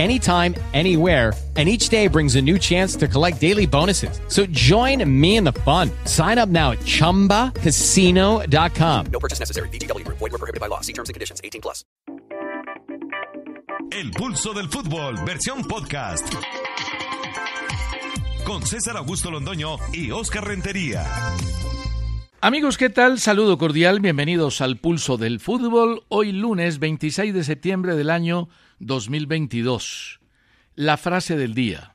anytime, anywhere and each day brings a new chance to collect daily bonuses. So join me in the fun. Sign up now at ChumbaCasino.com. No purchase necessary. VGW Group. Void were prohibited by law. See terms and conditions. 18 plus. El pulso del fútbol, versión podcast. Con César Augusto Londoño y Oscar Rentería. Amigos, ¿qué tal? Saludo cordial, bienvenidos al Pulso del Fútbol, hoy lunes 26 de septiembre del año 2022. La frase del día.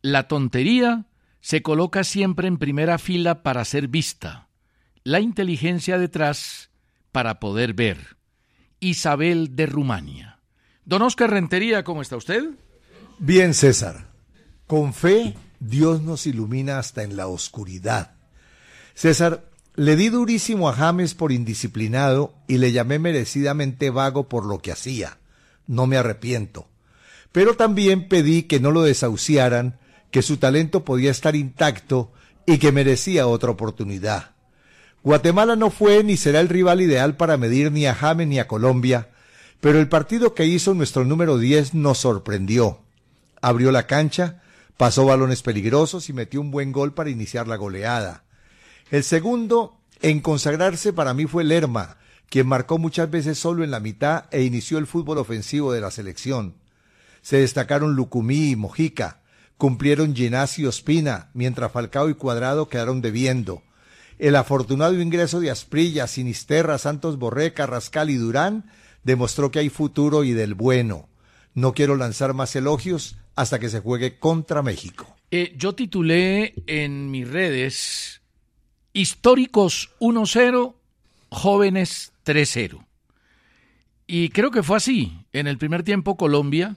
La tontería se coloca siempre en primera fila para ser vista, la inteligencia detrás para poder ver. Isabel de Rumania. Don Oscar Rentería, ¿cómo está usted? Bien, César. Con fe, Dios nos ilumina hasta en la oscuridad. César, le di durísimo a James por indisciplinado y le llamé merecidamente vago por lo que hacía. No me arrepiento. Pero también pedí que no lo desahuciaran, que su talento podía estar intacto y que merecía otra oportunidad. Guatemala no fue ni será el rival ideal para medir ni a James ni a Colombia, pero el partido que hizo nuestro número 10 nos sorprendió. Abrió la cancha, pasó balones peligrosos y metió un buen gol para iniciar la goleada. El segundo en consagrarse para mí fue Lerma, quien marcó muchas veces solo en la mitad e inició el fútbol ofensivo de la selección. Se destacaron Lucumí y Mojica, cumplieron Ginás y Ospina, mientras Falcao y Cuadrado quedaron debiendo. El afortunado ingreso de Asprilla, Sinisterra, Santos Borré, Carrascal y Durán demostró que hay futuro y del bueno. No quiero lanzar más elogios hasta que se juegue contra México. Eh, yo titulé en mis redes Históricos 1-0, jóvenes 3-0. Y creo que fue así. En el primer tiempo Colombia,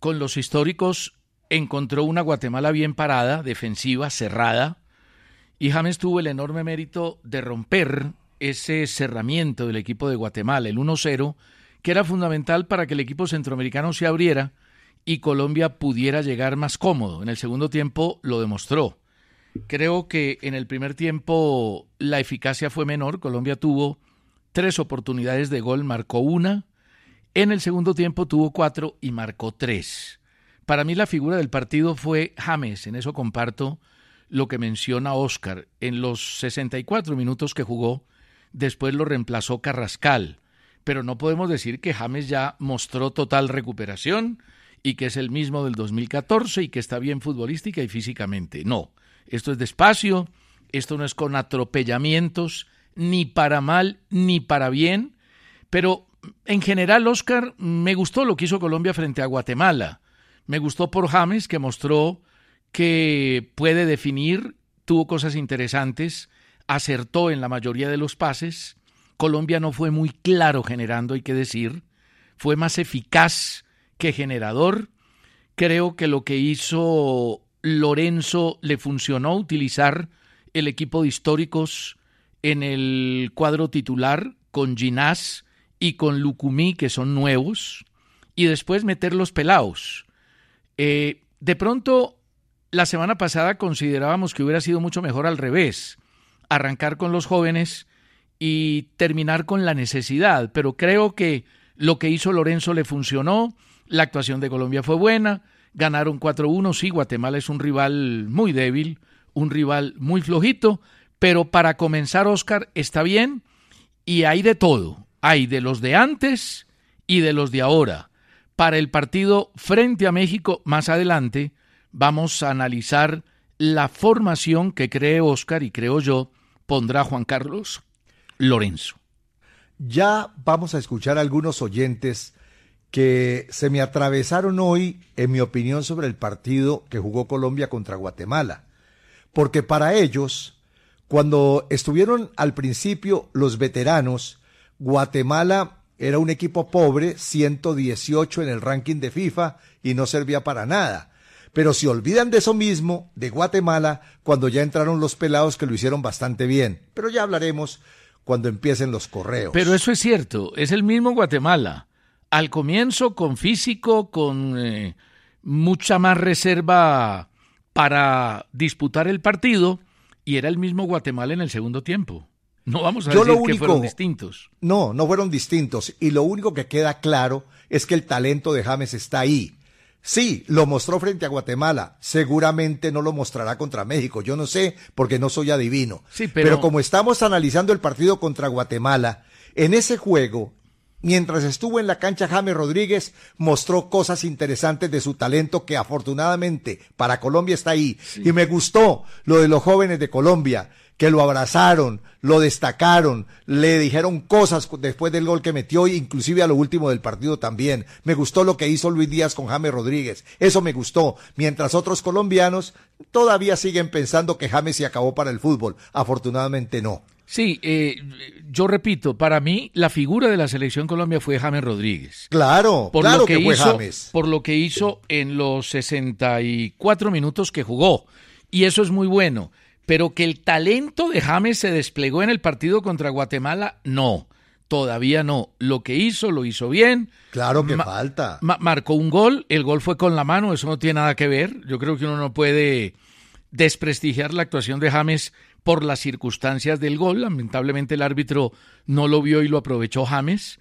con los históricos, encontró una Guatemala bien parada, defensiva, cerrada, y James tuvo el enorme mérito de romper ese cerramiento del equipo de Guatemala, el 1-0, que era fundamental para que el equipo centroamericano se abriera y Colombia pudiera llegar más cómodo. En el segundo tiempo lo demostró. Creo que en el primer tiempo la eficacia fue menor. Colombia tuvo tres oportunidades de gol, marcó una. En el segundo tiempo tuvo cuatro y marcó tres. Para mí la figura del partido fue James. En eso comparto lo que menciona Oscar. En los 64 minutos que jugó, después lo reemplazó Carrascal. Pero no podemos decir que James ya mostró total recuperación y que es el mismo del 2014 y que está bien futbolística y físicamente. No. Esto es despacio, esto no es con atropellamientos, ni para mal ni para bien, pero en general, Oscar, me gustó lo que hizo Colombia frente a Guatemala. Me gustó por James, que mostró que puede definir, tuvo cosas interesantes, acertó en la mayoría de los pases. Colombia no fue muy claro generando, hay que decir, fue más eficaz que generador. Creo que lo que hizo Lorenzo le funcionó utilizar el equipo de históricos en el cuadro titular con Ginás y con Lucumí, que son nuevos, y después meter los pelados. Eh, de pronto, la semana pasada considerábamos que hubiera sido mucho mejor al revés, arrancar con los jóvenes y terminar con la necesidad, pero creo que lo que hizo Lorenzo le funcionó, la actuación de Colombia fue buena, ganaron 4-1. Sí, Guatemala es un rival muy débil, un rival muy flojito, pero para comenzar, Oscar, está bien y hay de todo. Hay de los de antes y de los de ahora. Para el partido frente a México, más adelante, vamos a analizar la formación que cree Oscar y creo yo pondrá Juan Carlos Lorenzo. Ya vamos a escuchar a algunos oyentes que se me atravesaron hoy en mi opinión sobre el partido que jugó Colombia contra Guatemala. Porque para ellos, cuando estuvieron al principio los veteranos, Guatemala era un equipo pobre, 118 en el ranking de FIFA y no servía para nada. Pero se olvidan de eso mismo, de Guatemala, cuando ya entraron los pelados que lo hicieron bastante bien. Pero ya hablaremos cuando empiecen los correos. Pero eso es cierto, es el mismo Guatemala al comienzo con físico, con eh, mucha más reserva para disputar el partido y era el mismo Guatemala en el segundo tiempo. No vamos a decir que fueron distintos. No, no fueron distintos. Y lo único que queda claro es que el talento de James está ahí. Sí, lo mostró frente a Guatemala. Seguramente no lo mostrará contra México. Yo no sé, porque no soy adivino. Sí, pero... pero como estamos analizando el partido contra Guatemala, en ese juego Mientras estuvo en la cancha, James Rodríguez mostró cosas interesantes de su talento que afortunadamente para Colombia está ahí. Y me gustó lo de los jóvenes de Colombia, que lo abrazaron, lo destacaron, le dijeron cosas después del gol que metió, inclusive a lo último del partido también. Me gustó lo que hizo Luis Díaz con James Rodríguez. Eso me gustó. Mientras otros colombianos todavía siguen pensando que James se acabó para el fútbol. Afortunadamente no. Sí, eh, yo repito, para mí la figura de la selección Colombia fue James Rodríguez. Claro, por claro lo que, fue hizo, James. Por lo que hizo en los 64 minutos que jugó. Y eso es muy bueno. Pero que el talento de James se desplegó en el partido contra Guatemala, no. Todavía no. Lo que hizo, lo hizo bien. Claro que Ma- falta. Ma- marcó un gol, el gol fue con la mano, eso no tiene nada que ver. Yo creo que uno no puede desprestigiar la actuación de James por las circunstancias del gol. Lamentablemente el árbitro no lo vio y lo aprovechó James.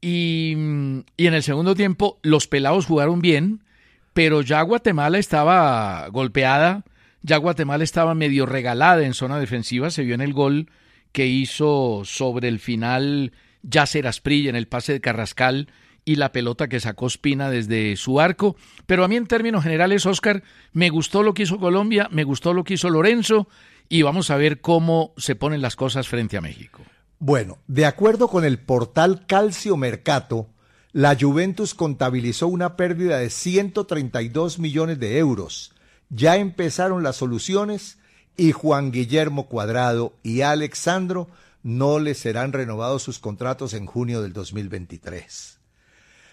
Y, mm, y en el segundo tiempo los pelados jugaron bien, pero ya Guatemala estaba golpeada, ya Guatemala estaba medio regalada en zona defensiva, se vio en el gol que hizo sobre el final Yasser Asprilla en el pase de Carrascal y la pelota que sacó Espina desde su arco. Pero a mí en términos generales, Oscar, me gustó lo que hizo Colombia, me gustó lo que hizo Lorenzo y vamos a ver cómo se ponen las cosas frente a México. Bueno, de acuerdo con el portal Calcio Mercato, la Juventus contabilizó una pérdida de 132 millones de euros. Ya empezaron las soluciones y Juan Guillermo Cuadrado y Alexandro no les serán renovados sus contratos en junio del 2023.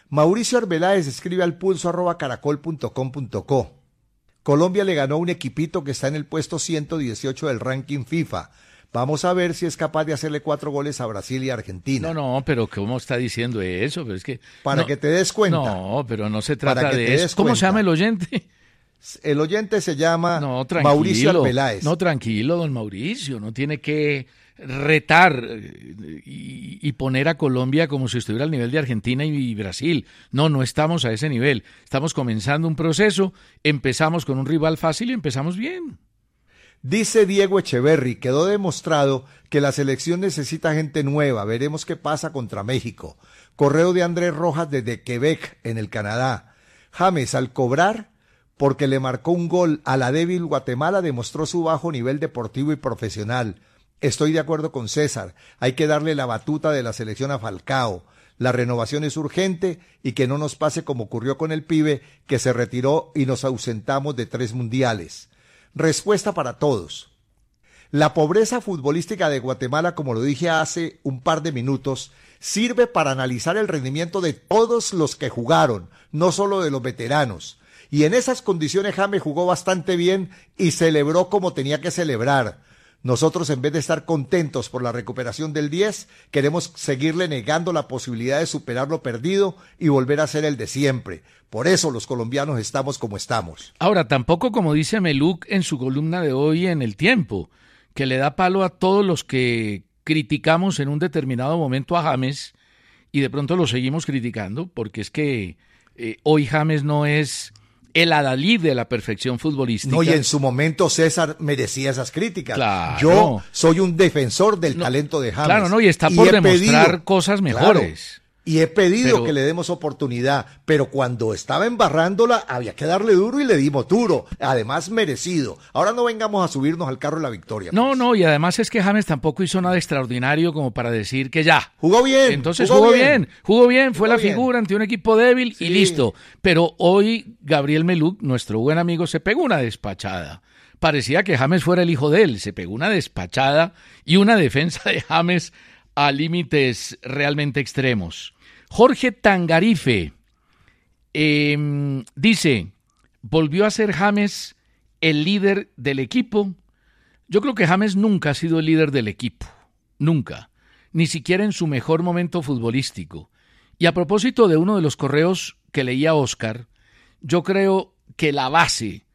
Mauricio Arbeláez escribe al pulso arroba caracol.com.co. Colombia le ganó a un equipito que está en el puesto 118 del ranking FIFA. Vamos a ver si es capaz de hacerle cuatro goles a Brasil y Argentina. No, no, pero ¿cómo está diciendo eso? Pero es que Para no- que te des cuenta. No, pero no se Para trata que de te eso. des ¿Cómo se llama el oyente? El oyente se llama No. Mauricio Arbeláez. No, tranquilo, don Mauricio. No tiene que retar eh, y, y poner a Colombia como si estuviera al nivel de Argentina y Brasil. No, no estamos a ese nivel. Estamos comenzando un proceso. Empezamos con un rival fácil y empezamos bien. Dice Diego Echeverry, quedó demostrado que la selección necesita gente nueva. Veremos qué pasa contra México. Correo de Andrés Rojas desde Quebec, en el Canadá. James, al cobrar, porque le marcó un gol a la débil Guatemala, demostró su bajo nivel deportivo y profesional. Estoy de acuerdo con César. Hay que darle la batuta de la selección a Falcao. La renovación es urgente y que no nos pase como ocurrió con el pibe que se retiró y nos ausentamos de tres mundiales. Respuesta para todos. La pobreza futbolística de Guatemala, como lo dije hace un par de minutos, sirve para analizar el rendimiento de todos los que jugaron, no solo de los veteranos. Y en esas condiciones James jugó bastante bien y celebró como tenía que celebrar. Nosotros, en vez de estar contentos por la recuperación del 10, queremos seguirle negando la posibilidad de superar lo perdido y volver a ser el de siempre. Por eso los colombianos estamos como estamos. Ahora, tampoco como dice Meluc en su columna de hoy en El Tiempo, que le da palo a todos los que criticamos en un determinado momento a James y de pronto lo seguimos criticando, porque es que eh, hoy James no es el adalí de la perfección futbolística. No, y en su momento César merecía esas críticas. Claro. Yo soy un defensor del No, talento de James. Claro, no, y está por demostrar pedido- cosas Claro, mejores. Y he pedido Pero- que le demos oportunidad, pero cuando estaba embarrándola había que darle duro y le dimos duro, además merecido. Ahora no vengamos a subirnos al carro de la victoria. No, pues. no, y además es que James tampoco hizo nada extraordinario como para decir que ya. Jugó bien. Entonces jugó, bien. jugó bien, fue Jugó la bien. figura ante un equipo débil Sí. y listo. Pero hoy Gabriel Meluc, nuestro buen amigo, se pegó una despachada. Parecía que James fuera el hijo de él, se pegó una despachada y una defensa de James a límites realmente extremos. Jorge Tangarife eh, dice, ¿volvió a ser James el líder del equipo? Yo creo que James nunca ha sido el líder del equipo, nunca, ni siquiera en su mejor momento futbolístico. Y a propósito de uno de los correos que leía Oscar, yo creo que la base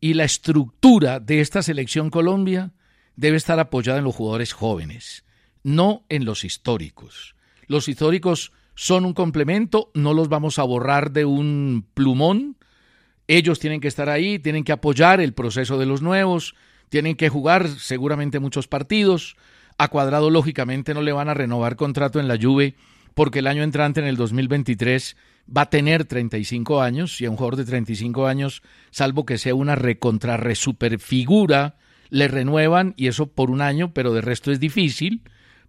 y la estructura de esta selección Colombia debe estar apoyada en los jugadores jóvenes, no en los históricos. Los históricos son un complemento, no los vamos a borrar de un plumón. Ellos tienen que estar ahí, tienen que apoyar el proceso de los nuevos, tienen que jugar seguramente muchos partidos. A Cuadrado, lógicamente, no le van a renovar contrato en la Juve porque el año entrante, en el 2023, va a tener 35 años y a un jugador de 35 años, salvo que sea una recontra re super figura, le renuevan y eso por un año, pero de resto es difícil,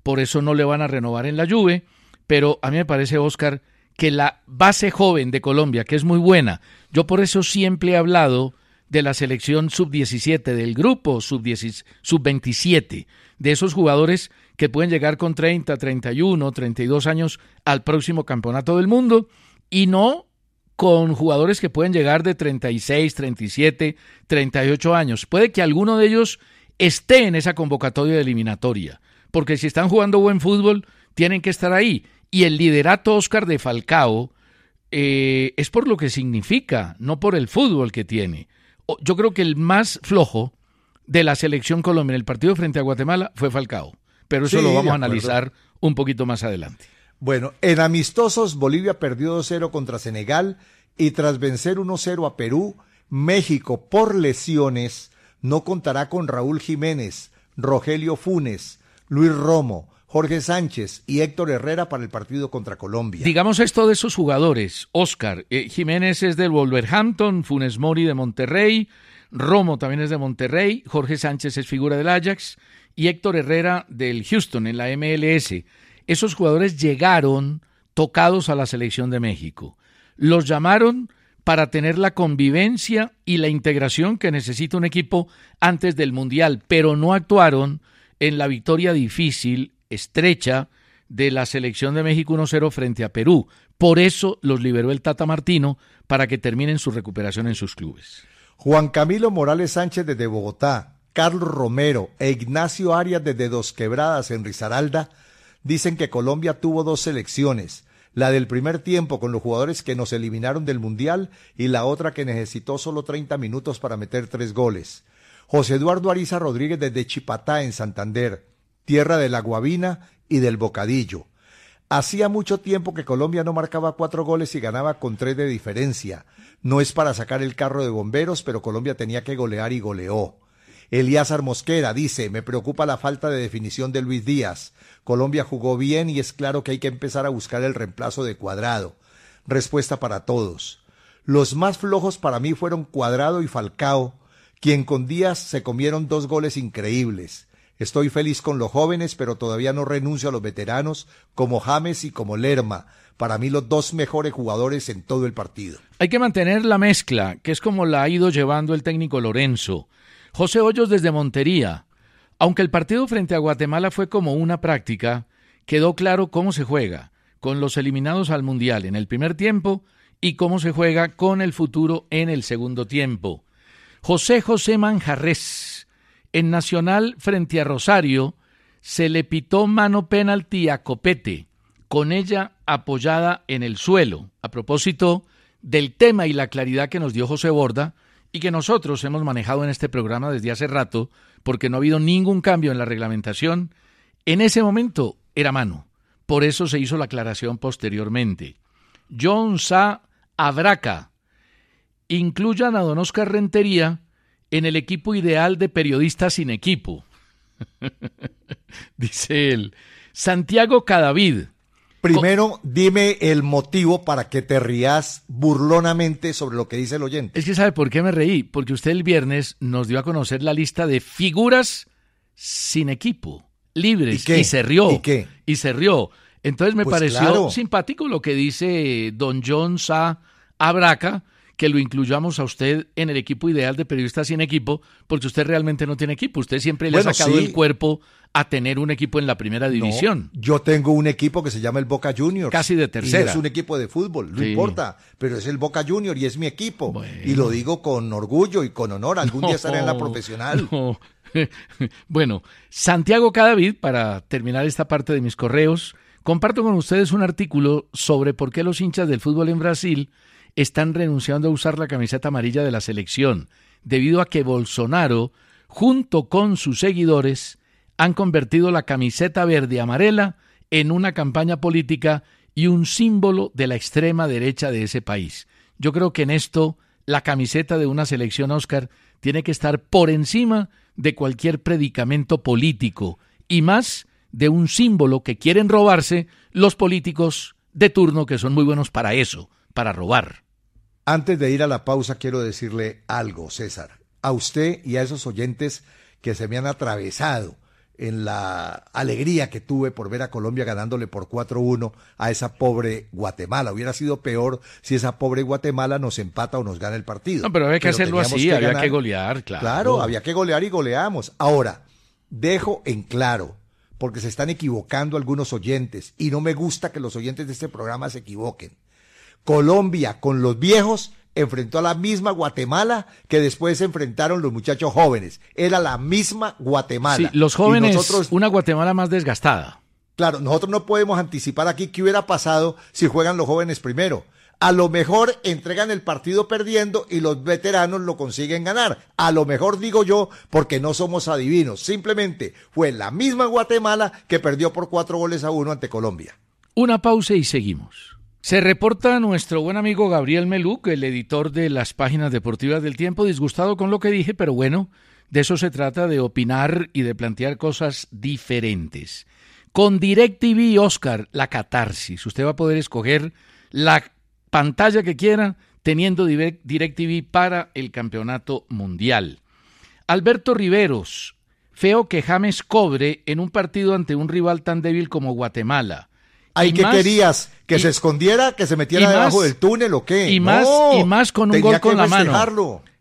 por eso no le van a renovar en la Juve, pero a mí me parece, Oscar, que la base joven de Colombia, que es muy buena, yo por eso siempre he hablado de la selección sub-17, del grupo sub-27, de esos jugadores que pueden llegar con 30, 31, 32 años al próximo campeonato del mundo y no con jugadores que pueden llegar de 36, 37, 38 años. Puede que alguno de ellos esté en esa convocatoria de eliminatoria, porque si están jugando buen fútbol, tienen que estar ahí. Y el liderato Oscar de Falcao eh, es por lo que significa, no por el fútbol que tiene. Yo creo que el más flojo de la selección Colombia en el partido frente a Guatemala fue Falcao, pero eso Sí, lo vamos a analizar un poquito más adelante. Bueno, en amistosos Bolivia perdió 2-0 contra Senegal y tras vencer 1-0 a Perú, México por lesiones no contará con Raúl Jiménez, Rogelio Funes, Luis Romo, Jorge Sánchez y Héctor Herrera para el partido contra Colombia. Digamos esto de esos jugadores. Oscar eh, Jiménez es del Wolverhampton, Funes Mori de Monterrey, Romo también es de Monterrey, Jorge Sánchez es figura del Ajax y Héctor Herrera del Houston en la MLS. Esos jugadores llegaron tocados a la selección de México. Los llamaron para tener la convivencia y la integración que necesita un equipo antes del Mundial, pero no actuaron en la victoria difícil, estrecha, de la selección de México 1-0 frente a Perú. Por eso los liberó el Tata Martino para que terminen su recuperación en sus clubes. Juan Camilo Morales Sánchez desde Bogotá, Carlos Romero e Ignacio Arias desde Dos Quebradas en Risaralda dicen que Colombia tuvo dos selecciones, la del primer tiempo con los jugadores que nos eliminaron del Mundial y la otra que necesitó solo 30 minutos para meter tres goles. José Eduardo Ariza Rodríguez desde Chipatá en Santander, tierra de la Guavina y del Bocadillo. Hacía mucho tiempo que Colombia no marcaba cuatro goles y ganaba con tres de diferencia. No es para sacar el carro de bomberos, pero Colombia tenía que golear y goleó. Eliazar Mosquera dice, me preocupa la falta de definición de Luis Díaz. Colombia jugó bien y es claro que hay que empezar a buscar el reemplazo de Cuadrado. Respuesta para todos. Los más flojos para mí fueron Cuadrado y Falcao, quien con Díaz se comieron dos goles increíbles. Estoy feliz con los jóvenes, pero todavía no renuncio a los veteranos como James y como Lerma. Para mí los dos mejores jugadores en todo el partido. Hay que mantener la mezcla, que es como la ha ido llevando el técnico Lorenzo. José Hoyos desde Montería. Aunque el partido frente a Guatemala fue como una práctica, quedó claro cómo se juega con los eliminados al Mundial en el primer tiempo y cómo se juega con el futuro en el segundo tiempo. José José Manjarres, en Nacional frente a Rosario, se le pitó mano penalti a Copete, con ella apoyada en el suelo, a propósito del tema y la claridad que nos dio José Borda y que nosotros hemos manejado en este programa desde hace rato, porque no ha habido ningún cambio en la reglamentación, en ese momento era mano. Por eso se hizo la aclaración posteriormente. John Sa Abraca. Incluyan a don Oscar Rentería en el equipo ideal de periodistas sin equipo. Dice él. Santiago Cadavid. Primero, dime el motivo para que te rías burlonamente sobre lo que dice el oyente. Es que sabe por qué me reí, porque usted el viernes nos dio a conocer la lista de figuras sin equipo, libres, ¿Y qué? se rió. ¿Y qué? Y se rió. Entonces me Pues pareció claro. simpático lo que dice don John Sa Abraca, que lo incluyamos a usted en el equipo ideal de periodistas sin equipo, porque usted realmente no tiene equipo. Usted siempre le Bueno, ha sacado sí. el cuerpo a tener un equipo en la primera división. No, yo tengo un equipo que se llama el Boca Juniors. Casi de tercera. Y es un equipo de fútbol, no Sí. importa, pero es el Boca Juniors y es mi equipo. Bueno. Y lo digo con orgullo y con honor. Algún día estaré en la profesional. no. bueno, Santiago Cadavid, para terminar esta parte de mis correos, comparto con ustedes un artículo sobre por qué los hinchas del fútbol en Brasil están renunciando a usar la camiseta amarilla de la selección, debido a que Bolsonaro, junto con sus seguidores, han convertido la camiseta verde amarela en una campaña política y un símbolo de la extrema derecha de ese país. Yo creo que en esto la camiseta de una selección Oscar tiene que estar por encima de cualquier predicamento político y más de un símbolo que quieren robarse los políticos de turno que son muy buenos para eso, para robar. Antes de ir a la pausa, quiero decirle algo, César. A usted y a esos oyentes que se me han atravesado en la alegría que tuve por ver a Colombia ganándole por 4-1 a esa pobre Guatemala. Hubiera sido peor si esa pobre Guatemala nos empata o nos gana el partido. No, pero había que hacerlo así, había ganar. que golear, claro. Claro, había que golear y goleamos. Ahora, dejo en claro, porque se están equivocando algunos oyentes y no me gusta que los oyentes de este programa se equivoquen. Colombia con los viejos enfrentó a la misma Guatemala que después se enfrentaron los muchachos jóvenes. Era la misma Guatemala. Sí, los jóvenes, nosotros, una Guatemala más desgastada. claro, nosotros no podemos anticipar aquí qué hubiera pasado si juegan los jóvenes primero. A lo mejor entregan el partido perdiendo y los veteranos lo consiguen ganar. A lo mejor digo yo porque no somos adivinos. Simplemente fue la misma Guatemala que perdió por cuatro goles a uno ante Colombia. Una pausa y seguimos. Se reporta nuestro buen amigo Gabriel Meluc, el editor de las páginas deportivas del tiempo, disgustado con lo que dije, pero bueno, de eso se trata, de opinar y de plantear cosas diferentes. Con DirecTV Oscar, la catarsis. Usted va a poder escoger la pantalla que quiera teniendo Direct- DirecTV para el campeonato mundial. Alberto Riveros, feo que James cobre en un partido ante un rival tan débil como Guatemala. Ay, Y ¿qué más- querías? ¿Que y- se escondiera? ¿Que se metiera más- debajo del túnel o qué? y más- No, y más con un gol con que la mano.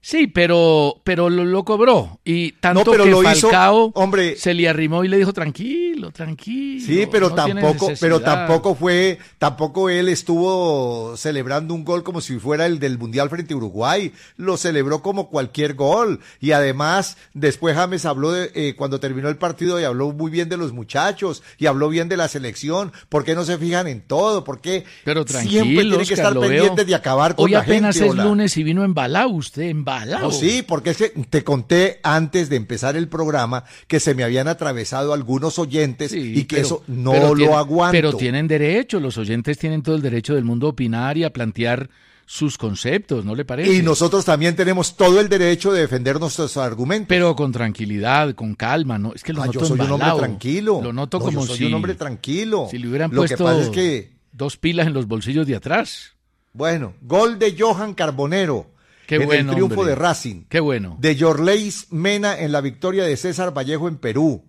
Sí, pero, pero lo, lo cobró. Y tanto No, pero que lo hizo, Falcao hombre. se le arrimó y le dijo, tranquilo, tranquilo. Sí, pero no tiene tampoco, pero necesidad". tampoco fue, tampoco él estuvo celebrando un gol como si fuera el del Mundial frente a Uruguay. Lo celebró como cualquier gol. Y además, después James habló de, eh, cuando terminó el partido y habló muy bien de los muchachos y habló bien de la selección. ¿Por qué no se fijan en todo? ¿Por qué Pero tranquilo, siempre tienen que estar pendientes de acabar con Hoy la apenas gente? es hola? lunes y vino embalado usted, embalado. No, sí, porque es que te conté antes de empezar el programa que se me habían atravesado algunos oyentes Sí, y que pero- eso no lo tiene- aguanto. Pero tienen derecho, los oyentes tienen todo el derecho del mundo a opinar y a plantear sus conceptos, ¿no le parece? Y nosotros también tenemos todo el derecho de defender nuestros argumentos. Pero con tranquilidad, con calma, ¿no? Es que lo Ah, noto yo soy un hombre embalado. tranquilo. Lo noto No, como yo soy si... un hombre tranquilo. Si le hubieran Lo que puesto pasa es que, dos pilas en los bolsillos de atrás. bueno, gol de Johan Carbonero Qué en bueno, el triunfo hombre. de Racing. Qué bueno. De Yorleis Mena en la victoria de César Vallejo en Perú.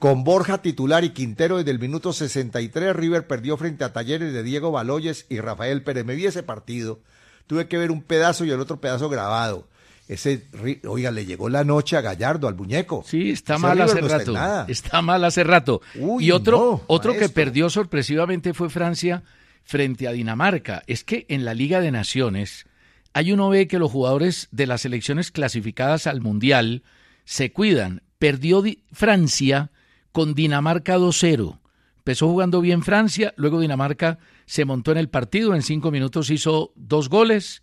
Con Borja titular y Quintero desde el minuto 63, River perdió frente a Talleres de Diego Baloyes y Rafael Pérez. Me vi ese partido. Tuve que ver un pedazo y el otro pedazo grabado. Ese, oiga, le llegó la noche a Gallardo, al muñeco. Sí, está Ese mal River hace no rato. Está mal hace rato. Uy, y otro, no, otro que perdió sorpresivamente fue Francia frente a Dinamarca. Es que en la Liga de Naciones hay uno ve que los jugadores de las selecciones clasificadas al Mundial se cuidan. Perdió Di- Francia con Dinamarca 2-0. Empezó jugando bien Francia, luego Dinamarca se montó en el partido, en cinco minutos hizo dos goles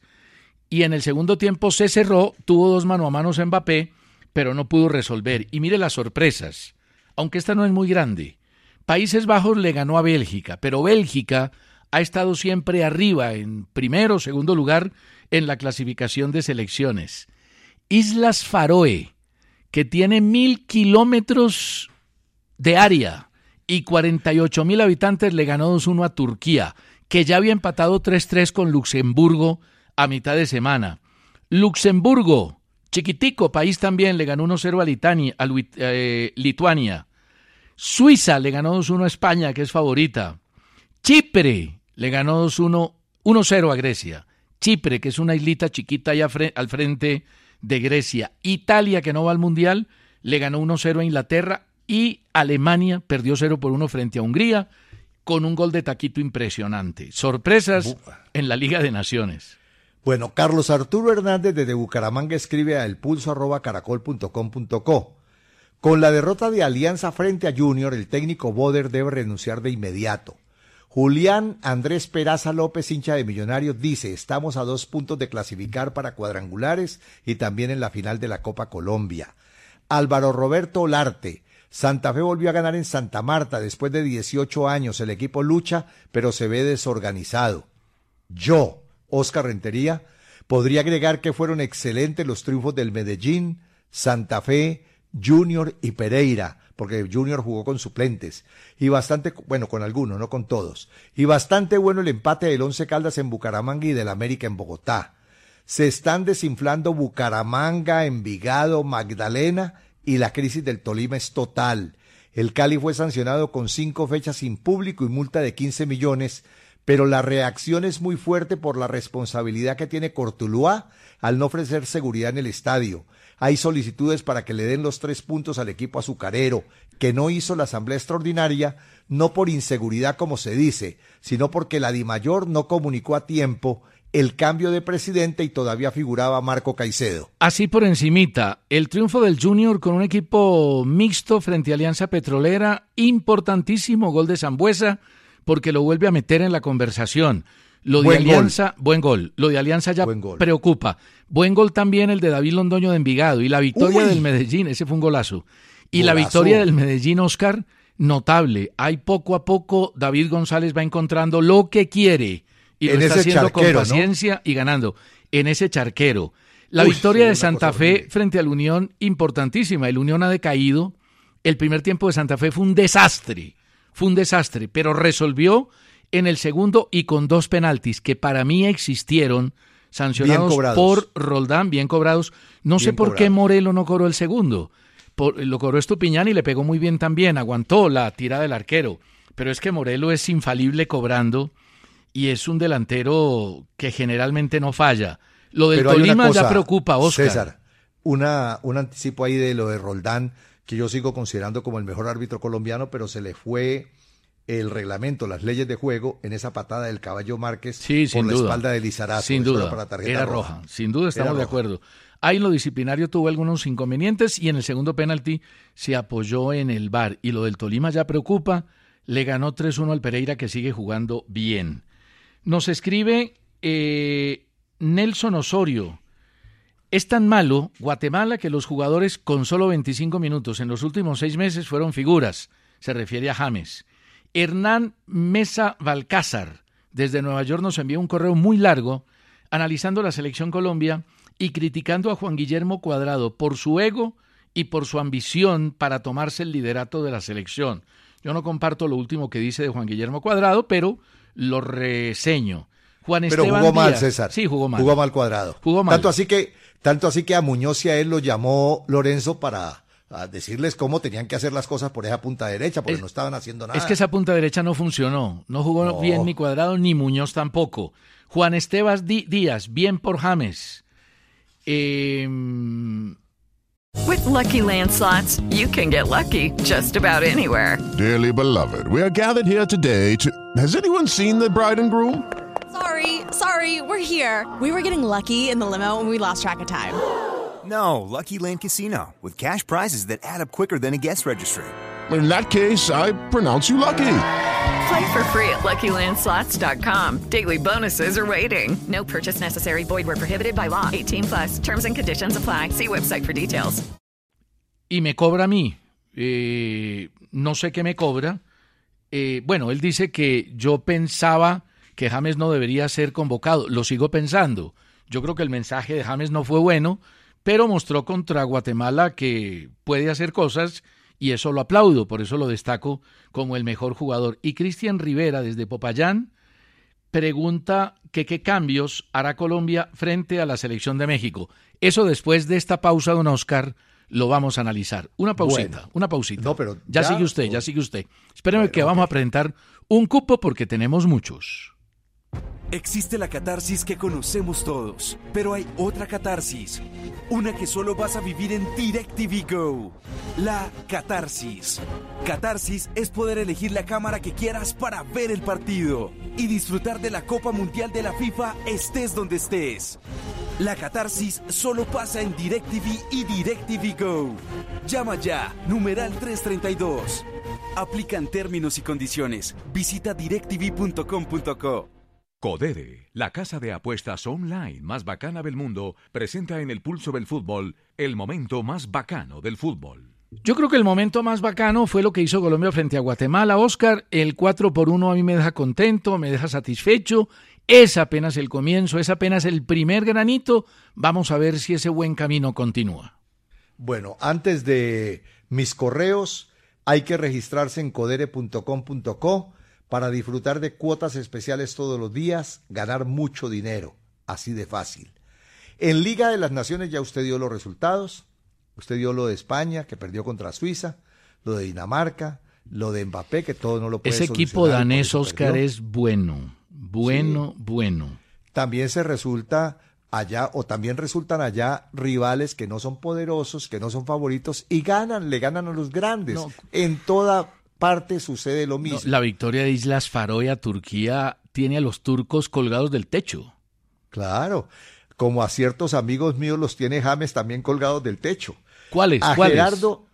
y en el segundo tiempo se cerró, tuvo dos mano a manos a Mbappé, pero no pudo resolver. Y mire las sorpresas, aunque esta no es muy grande. Países Bajos le ganó a Bélgica, pero Bélgica ha estado siempre arriba, en primero segundo lugar, en la clasificación de selecciones. Islas Faroe, que tiene mil kilómetros de área y 48 mil habitantes le ganó 2-1 a Turquía, que ya había empatado 3-3 con Luxemburgo a mitad de semana. Luxemburgo, chiquitico, país también, le ganó 1-0 a, Litania, a eh, Lituania. Suiza le ganó 2-1 a España, que es favorita. Chipre le ganó 2-1, 1-0 a Grecia. Chipre, que es una islita chiquita allá al frente de Grecia. Italia, que no va al Mundial, le ganó 1-0 a Inglaterra y Alemania perdió 0 por 1 frente a Hungría con un gol de taquito impresionante. Sorpresas en la Liga de Naciones. Bueno, Carlos Arturo Hernández desde Bucaramanga escribe a elpulso.caracol.com.co. Con la derrota de Alianza frente a Junior, el técnico Boder debe renunciar de inmediato. Julián Andrés Peraza López, hincha de Millonarios, dice, estamos a dos puntos de clasificar para cuadrangulares y también en la final de la Copa Colombia. Álvaro Roberto Olarte, Santa Fe volvió a ganar en Santa Marta después de 18 años. El equipo lucha, pero se ve desorganizado. Yo, Oscar Rentería, podría agregar que fueron excelentes los triunfos del Medellín, Santa Fe, Junior y Pereira, porque Junior jugó con suplentes. Y bastante, bueno, con algunos, no con todos. Y bastante bueno el empate del Once Caldas en Bucaramanga y del América en Bogotá. Se están desinflando Bucaramanga, Envigado, Magdalena y la crisis del Tolima es total. El Cali fue sancionado con cinco fechas sin público y multa de 15 millones, pero la reacción es muy fuerte por la responsabilidad que tiene Cortuluá al no ofrecer seguridad en el estadio. Hay solicitudes para que le den los tres puntos al equipo azucarero, que no hizo la asamblea extraordinaria, no por inseguridad como se dice, sino porque la DIMAYOR no comunicó a tiempo el cambio de presidente y todavía figuraba Marco Caicedo. Así por encimita, el triunfo del Junior con un equipo mixto frente a Alianza Petrolera, importantísimo gol de Zambuesa, porque lo vuelve a meter en la conversación. Lo de Alianza, buen gol. Lo de Alianza ya preocupa. Buen gol también el de David Londoño de Envigado. Y la victoria del Medellín, ese fue un golazo. Y la victoria del Medellín, Oscar, notable. Hay poco a poco, David González va encontrando lo que quiere y lo está haciendo con paciencia y ganando en ese charquero. La victoria de Santa Fe frente al Unión, importantísima. El Unión ha decaído. El primer tiempo de Santa Fe fue un desastre. Fue un desastre, pero resolvió en el segundo y con dos penaltis que para mí existieron, sancionados por Roldán, bien cobrados. No sé por qué Morelo no cobró el segundo. lo cobró Estupiñán y le pegó muy bien también. Aguantó la tirada del arquero. Pero es que Morelo es infalible cobrando y es un delantero que generalmente no falla. Lo del Tolima ya preocupa, Oscar. César, una, un anticipo ahí de lo de Roldán, que yo sigo considerando como el mejor árbitro colombiano, pero se le fue el reglamento, las leyes de juego en esa patada del caballo Márquez sí, por la espalda de Lizarazo. Sin duda, era roja. Sin duda estamos de acuerdo. Ahí en lo disciplinario tuvo algunos inconvenientes y en el segundo penalti se apoyó en el bar. Y lo del Tolima ya preocupa. Le ganó 3-1 al Pereira que sigue jugando bien. Nos escribe eh, Nelson Osorio. Es tan malo Guatemala que los jugadores con solo 25 minutos en los últimos seis meses fueron figuras. Se refiere a James. Hernán Mesa Balcázar, desde Nueva York, nos envió un correo muy largo analizando la selección Colombia y criticando a Juan Guillermo Cuadrado por su ego y por su ambición para tomarse el liderato de la selección. Yo no comparto lo último que dice de Juan Guillermo Cuadrado, pero lo reseño. Juan Pero jugó mal, César. Sí, jugó mal. Jugó mal cuadrado. Jugó mal. Tanto así que, tanto así que a Muñoz y a él lo llamó Lorenzo para decirles cómo tenían que hacer las cosas por esa punta derecha, porque no estaban haciendo nada. Es que esa punta derecha no funcionó. No jugó bien ni cuadrado ni Muñoz tampoco. Juan Esteban Díaz, bien por James. Eh, With lucky landslots, you can get lucky just about anywhere. Dearly beloved, we are gathered here today to. Has anyone seen the bride and groom? Sorry, sorry, we're here. We were getting lucky in the limo and we lost track of time. No, Lucky Land Casino, with cash prizes that add up quicker than a guest registry. In that case, I pronounce you lucky. Play for free at LuckyLandSlots.com. Daily bonuses are waiting. No purchase necessary. Void were prohibited by law. 18 plus. Terms and conditions apply. See website for details. Y me cobra a mí. Eh, no sé qué me cobra. Eh, bueno, él dice que yo pensaba que James no debería ser convocado. Lo sigo pensando. Yo creo que el mensaje de James no fue bueno, pero mostró contra Guatemala que puede hacer cosas y eso lo aplaudo, por eso lo destaco como el mejor jugador. Y Cristian Rivera desde Popayán pregunta que qué cambios hará Colombia frente a la selección de México. Eso después de esta pausa, don Oscar, lo vamos a analizar. Una pausita, Bueno. una pausita. No, pero ya, ya- sigue usted, ya sigue usted. Espéreme Bueno, que vamos a presentar un cupo porque tenemos muchos. Existe la catarsis que conocemos todos, pero hay otra catarsis, una que solo vas a vivir en DirecTV Go. La catarsis. Catarsis es poder elegir la cámara que quieras para ver el partido y disfrutar de la Copa Mundial de la FIFA estés donde estés. La catarsis solo pasa en DirecTV y DirecTV Go. Llama ya, numeral 332. Aplican términos y condiciones. Visita directv.com.co. Codere, la casa de apuestas online más bacana del mundo, presenta en el pulso del fútbol el momento más bacano del fútbol. Yo creo que el momento más bacano fue lo que hizo Colombia frente a Guatemala. Oscar, el 4 por 1 a mí me deja contento, me deja satisfecho. Es apenas el comienzo, es apenas el primer granito. Vamos a ver si ese buen camino continúa. Bueno, antes de mis correos, hay que registrarse en codere.com.co para disfrutar de cuotas especiales todos los días, ganar mucho dinero, así de fácil. En Liga de las Naciones ya usted dio los resultados, usted dio lo de España, que perdió contra Suiza, lo de Dinamarca, lo de Mbappé, que todo no lo puede Ese equipo danés, Oscar, es bueno, bueno, bueno. también se resulta allá o también resultan allá rivales que no son poderosos, que no son favoritos y ganan, le ganan a los grandes. No. En toda parte sucede lo No, mismo. la victoria de Islas Faroe a Turquía tiene a los turcos colgados del techo. Claro, como a ciertos amigos míos los tiene James también colgados del techo. ¿Cuáles? A ¿Cuáles? Gerardo,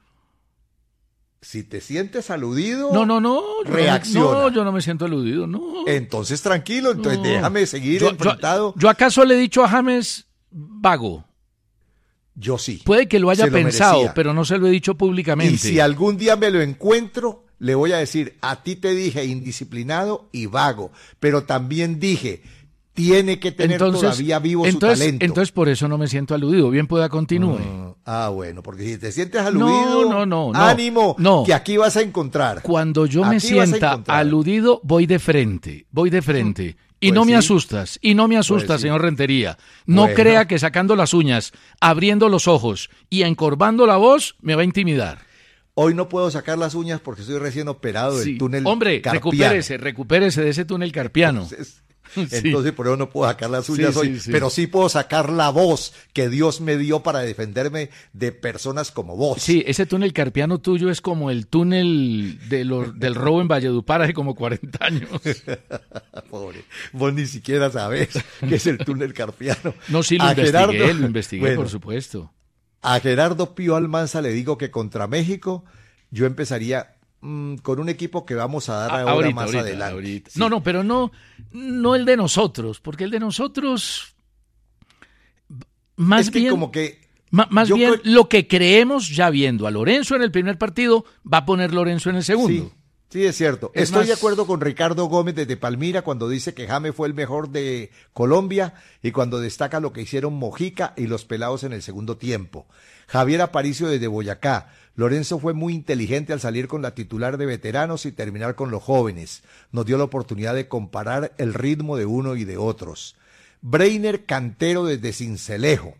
si te sientes aludido, No, no, no. reacciona. No, yo no me siento aludido, no. entonces tranquilo, entonces No. déjame seguir Yo- yo- enfrentado. Yo, acaso le he dicho a James vago. Yo sí. Puede que lo haya lo pensado, merecía. pero no se lo he dicho públicamente. Y si algún día me lo encuentro, le voy a decir, a ti te dije indisciplinado y vago, pero también dije, tiene que tener todavía vivo entonces, su talento. Entonces por eso no me siento aludido. Bien pueda continúe. Ah, bueno, porque si te sientes aludido, No, no, no, no. ánimo, No. que aquí vas a encontrar. Cuando yo me Aquí sienta aludido, voy de frente, voy de frente. Y Pues no me asustas, y no me asustas, Pues sí. señor Rentería. No Bueno. crea que sacando las uñas, abriendo los ojos y encorvando la voz me va a intimidar. Hoy no puedo sacar las uñas porque estoy recién operado del Sí. túnel Hombre, carpiano. recupérese, recupérese de ese túnel carpiano. Entonces, Sí. entonces, por eso no puedo sacar las uñas sí, hoy, pero sí puedo sacar la voz que Dios me dio para defenderme de personas como vos. Sí, ese túnel carpiano tuyo es como el túnel de lo- del robo en Valledupar hace como 40 años. Pobre, vos ni siquiera sabés qué es el túnel carpiano. No, sí, lo A investigué, Gerardo- lo investigué, Bueno, por supuesto. A Gerardo Pío Almanza le digo que contra México yo empezaría mm, con un equipo que vamos a dar Ah, ahora ahorita, más ahorita, adelante. ahorita. Sí. No, no, pero no, no el de nosotros, porque el de nosotros, más es que bien, como que ma- más bien creo- lo que creemos ya viendo a Lorenzo en el primer partido, va a poner Lorenzo en el segundo. Sí, sí, es cierto. Es Estoy de acuerdo con Ricardo Gómez desde Palmira cuando dice que Jame fue el mejor de Colombia y cuando destaca lo que hicieron Mojica y los pelados en el segundo tiempo. Javier Aparicio desde Boyacá. Lorenzo fue muy inteligente al salir con la titular de veteranos y terminar con los jóvenes. Nos dio la oportunidad de comparar el ritmo de uno y de otros. Breiner Cantero desde Cincelejo.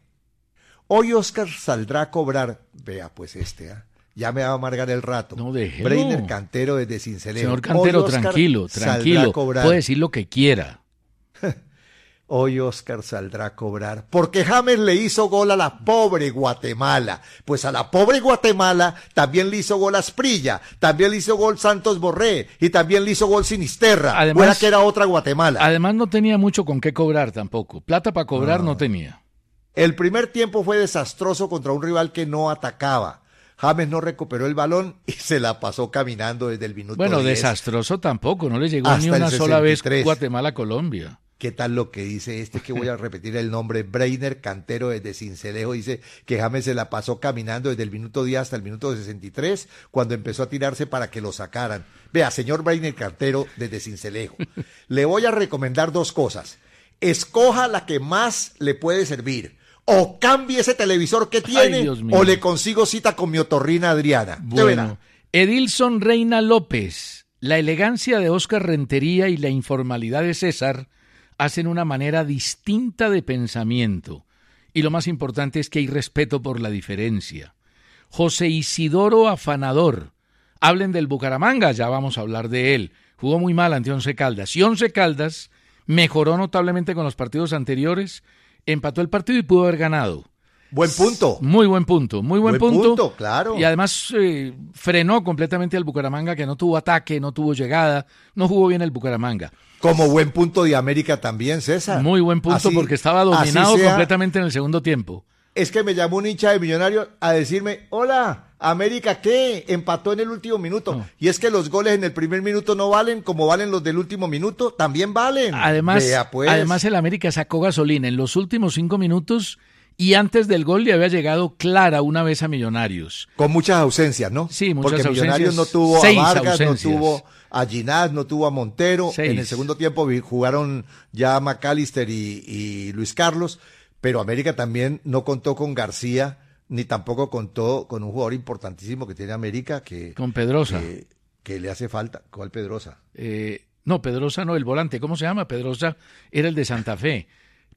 Hoy Oscar saldrá a cobrar. Vea pues este, ¿ah? Ya me va a amargar el rato. No, déjelo. Breiner Cantero desde Cincelejo. Señor Cantero, Hoy tranquilo, tranquilo, puede decir lo que quiera. Hoy Oscar saldrá a cobrar. Porque James le hizo gol a la pobre Guatemala. Pues a la pobre Guatemala también le hizo gol Asprilla, también le hizo gol Santos Borré y también le hizo gol Sinisterra. Además- que era otra Guatemala. Además no tenía mucho con qué cobrar tampoco. Plata para cobrar no tenía. El primer tiempo fue desastroso contra un rival que no atacaba. James no recuperó el balón y se la pasó caminando desde el minuto Bueno, 10. desastroso tampoco, no le llegó Hasta ni una sola vez 63. Guatemala-Colombia. ¿Qué tal lo que dice este? Que voy a repetir el nombre. Breiner Cantero desde Cincelejo dice que James se la pasó caminando desde el minuto 10 hasta el minuto 63 cuando empezó a tirarse para que lo sacaran. Vea, señor Breiner Cantero desde Cincelejo. Le voy a recomendar dos cosas. Escoja la que más le puede servir. O cambie ese televisor que tiene o le consigo cita con mi otorrina Adriana. Bueno, Edilson Reina López, la elegancia de Oscar Rentería y la informalidad de César hacen una manera distinta de pensamiento. Y lo más importante es que hay respeto por la diferencia. José Isidoro Afanador, hablen del Bucaramanga, ya vamos a hablar de él. Jugó muy mal ante Once Caldas. Y Once Caldas mejoró notablemente con los partidos anteriores, empató el partido y pudo haber ganado. Buen punto. Muy buen punto, muy buen, Buen punto. punto, claro. Y además eh, frenó completamente al Bucaramanga, que no tuvo ataque, no tuvo llegada, no jugó bien el Bucaramanga. Como buen punto de América también, César. Muy buen punto Así- porque estaba dominado sea, completamente en el segundo tiempo. Es que me llamó un hincha de Millonario a decirme, hola, América, ¿qué? Empató en el último minuto. Y es que los goles en el primer minuto no valen como valen los del último minuto, también valen. Además, Vea, pues. además el América sacó gasolina en los últimos cinco minutos y antes del gol le había llegado clara una vez a Millonarios. Con muchas ausencias, ¿no? Sí, muchas Porque Millonarios ausencias. no tuvo Seis a Vargas, ausencias. no tuvo a Ginás, no tuvo a Montero. Seis. En el segundo tiempo jugaron ya McAllister y, y Luis Carlos, pero América también no contó con García, ni tampoco contó con un jugador importantísimo que tiene América, que, Con Pedrosa. que, que le hace falta. ¿Cuál Pedrosa? Eh, no, Pedrosa no, el volante. ¿Cómo se llama? Pedrosa era el de Santa Fe.